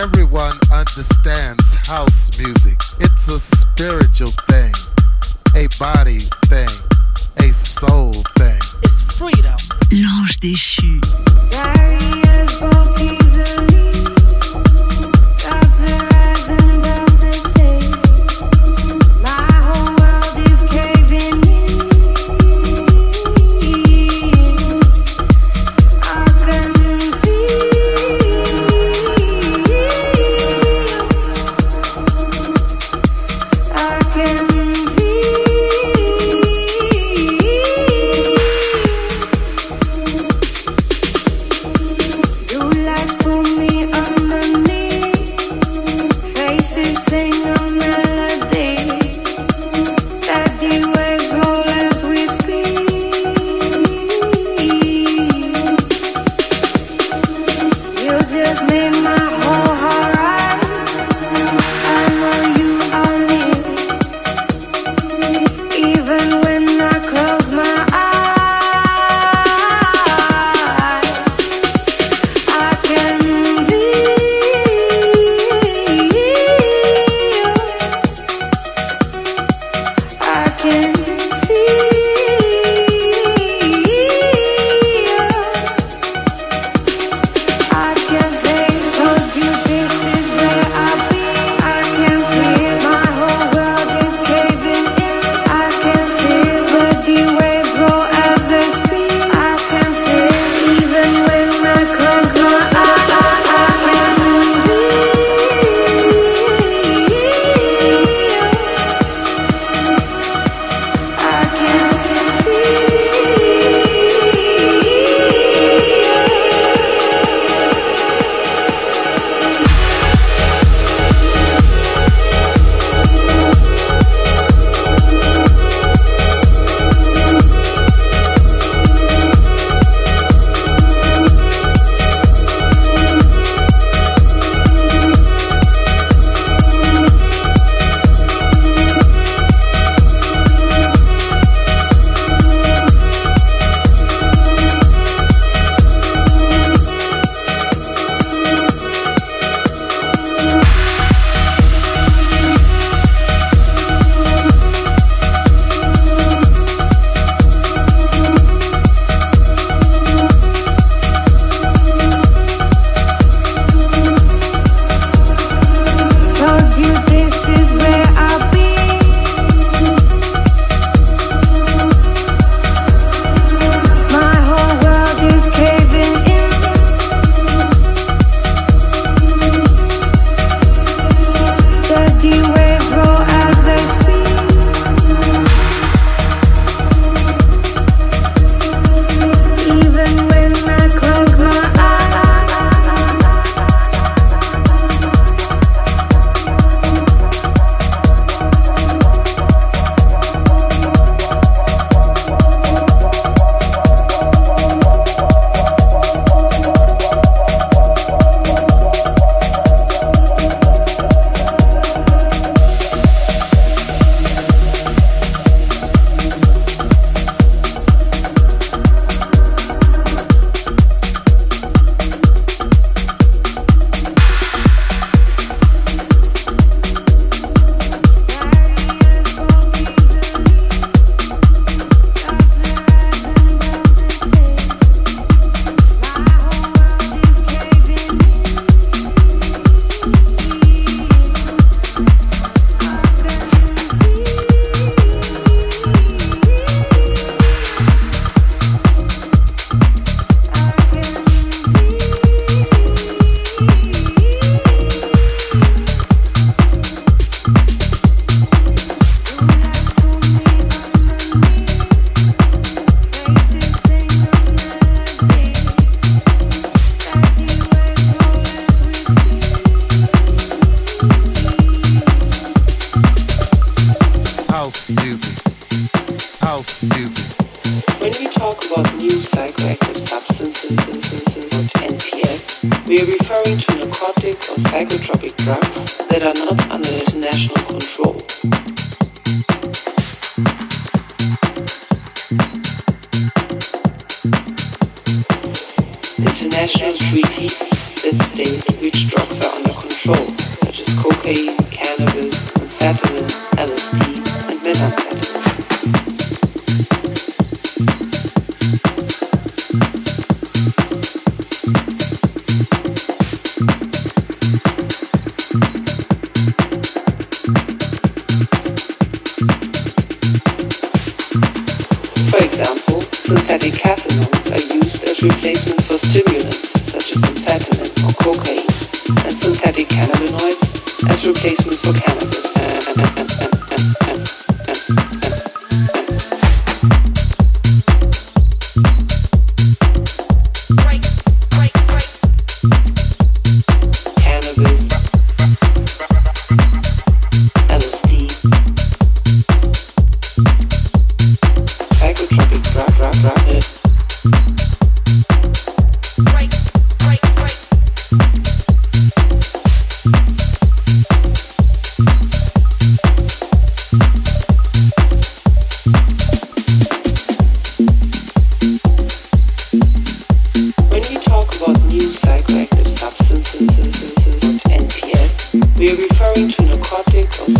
everyone understands house music. It's a spiritual thing, a body thing, a soul thing. It's freedom. L'ange déchu. International treaty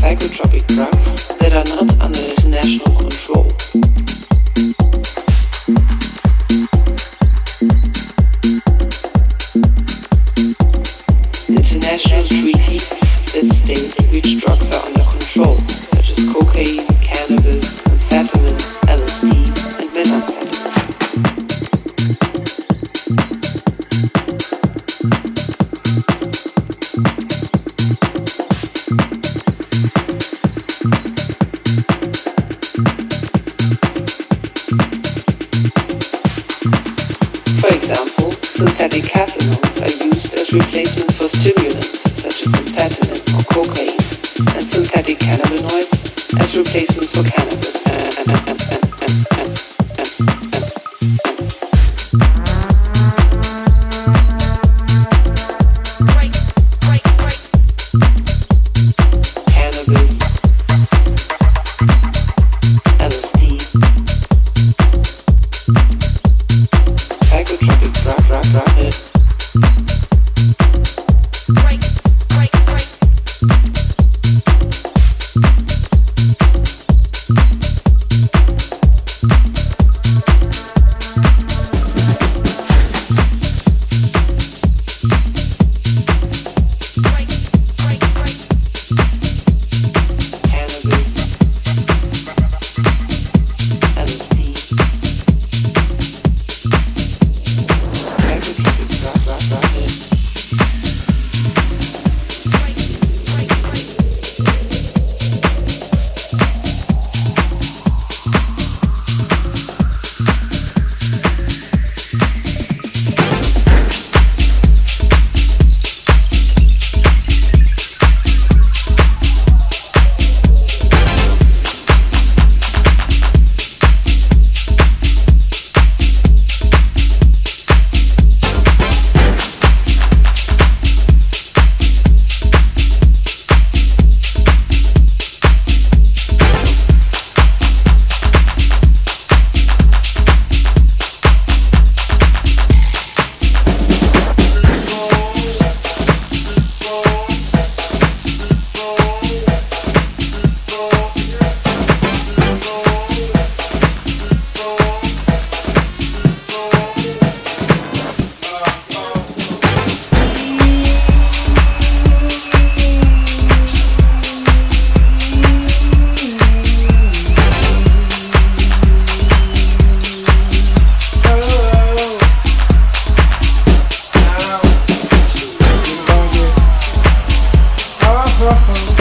psychotropic drugs. proper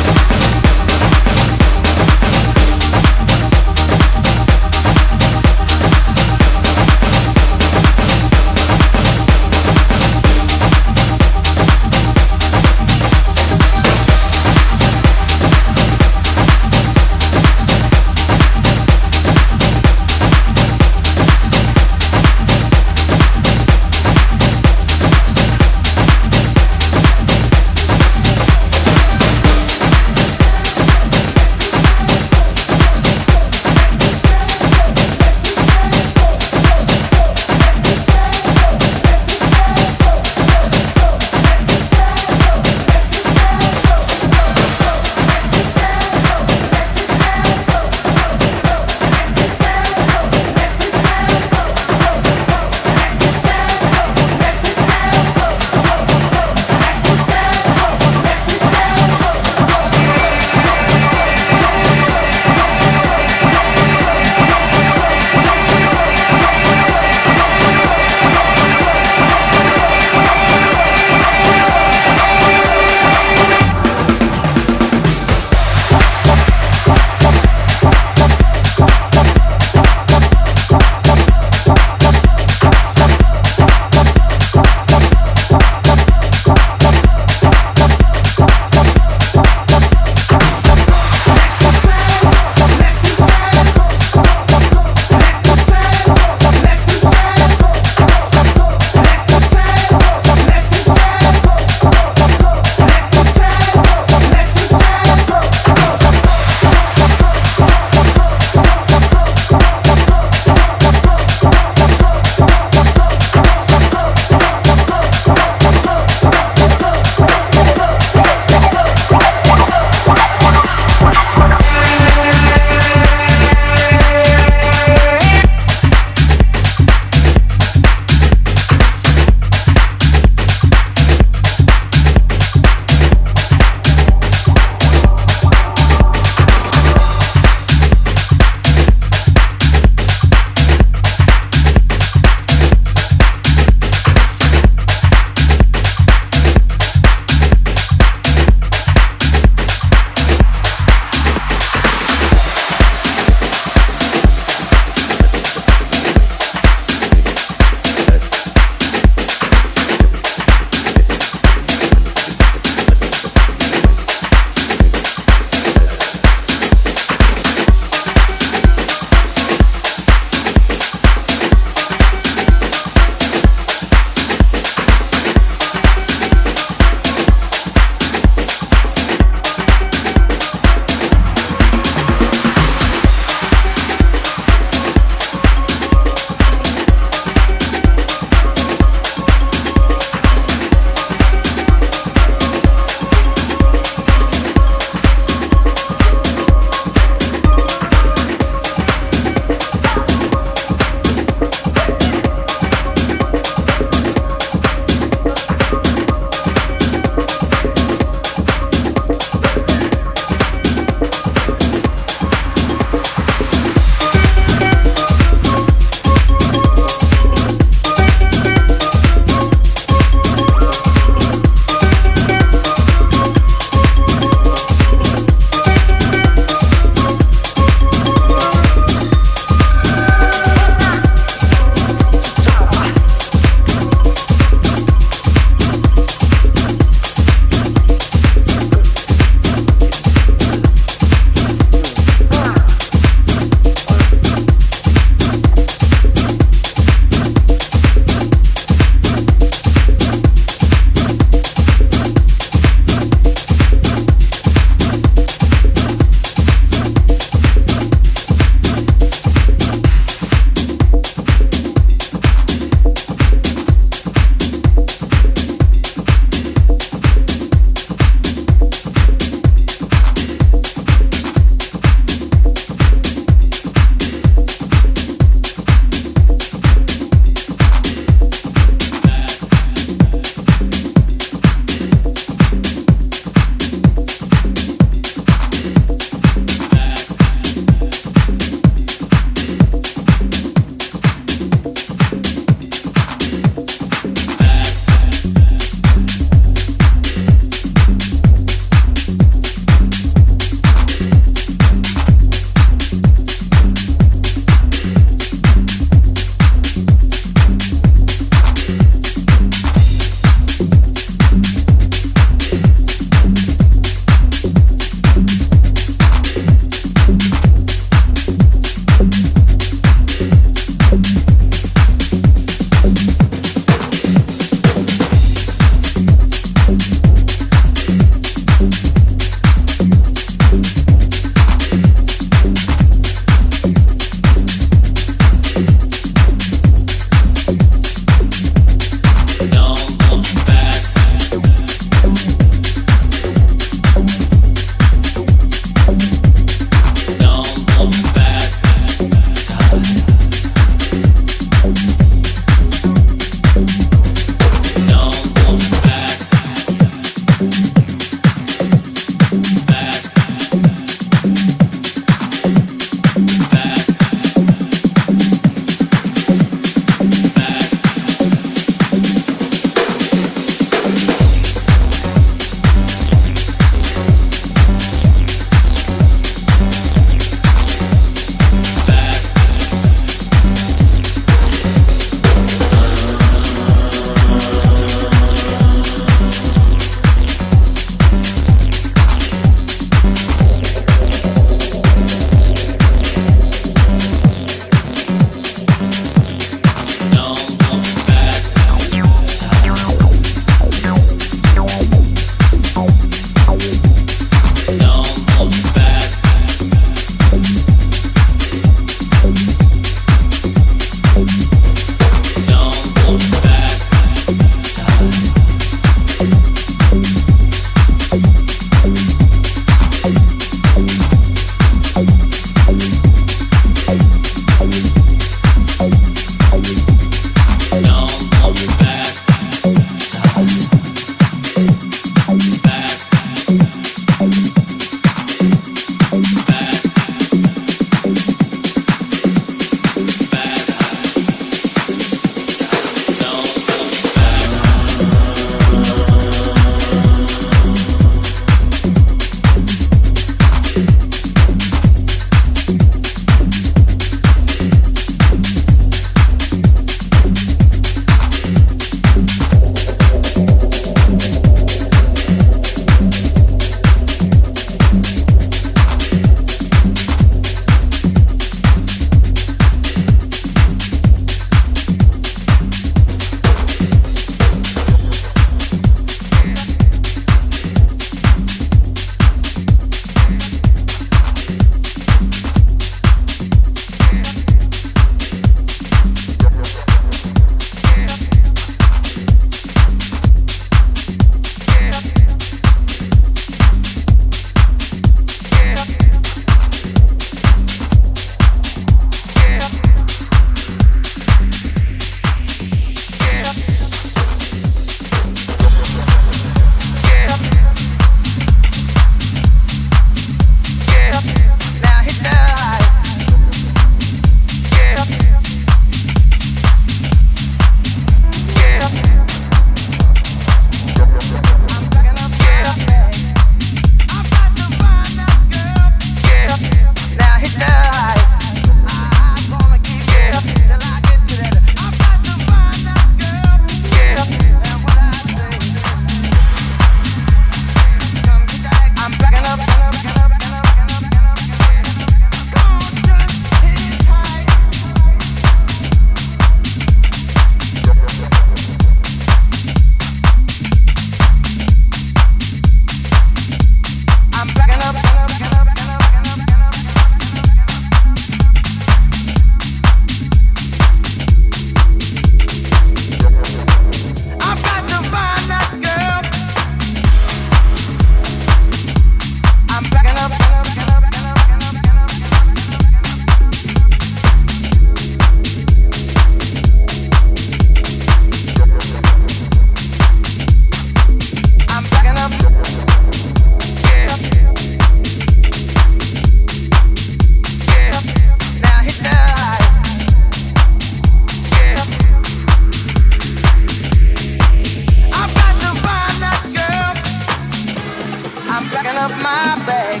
up my bag.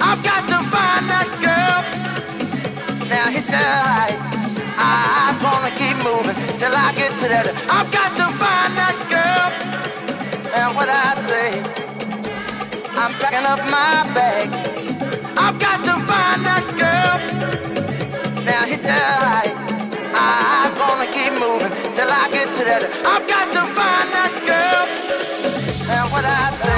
I've got to find that girl. Now hit the high. I'm gonna keep moving till I get to that. I've got to find that girl. And what I say, I'm packing up my bag. I've got to find that girl. Now hit the high. I'm gonna keep moving till I get to that. I've got to find that girl. And what I say.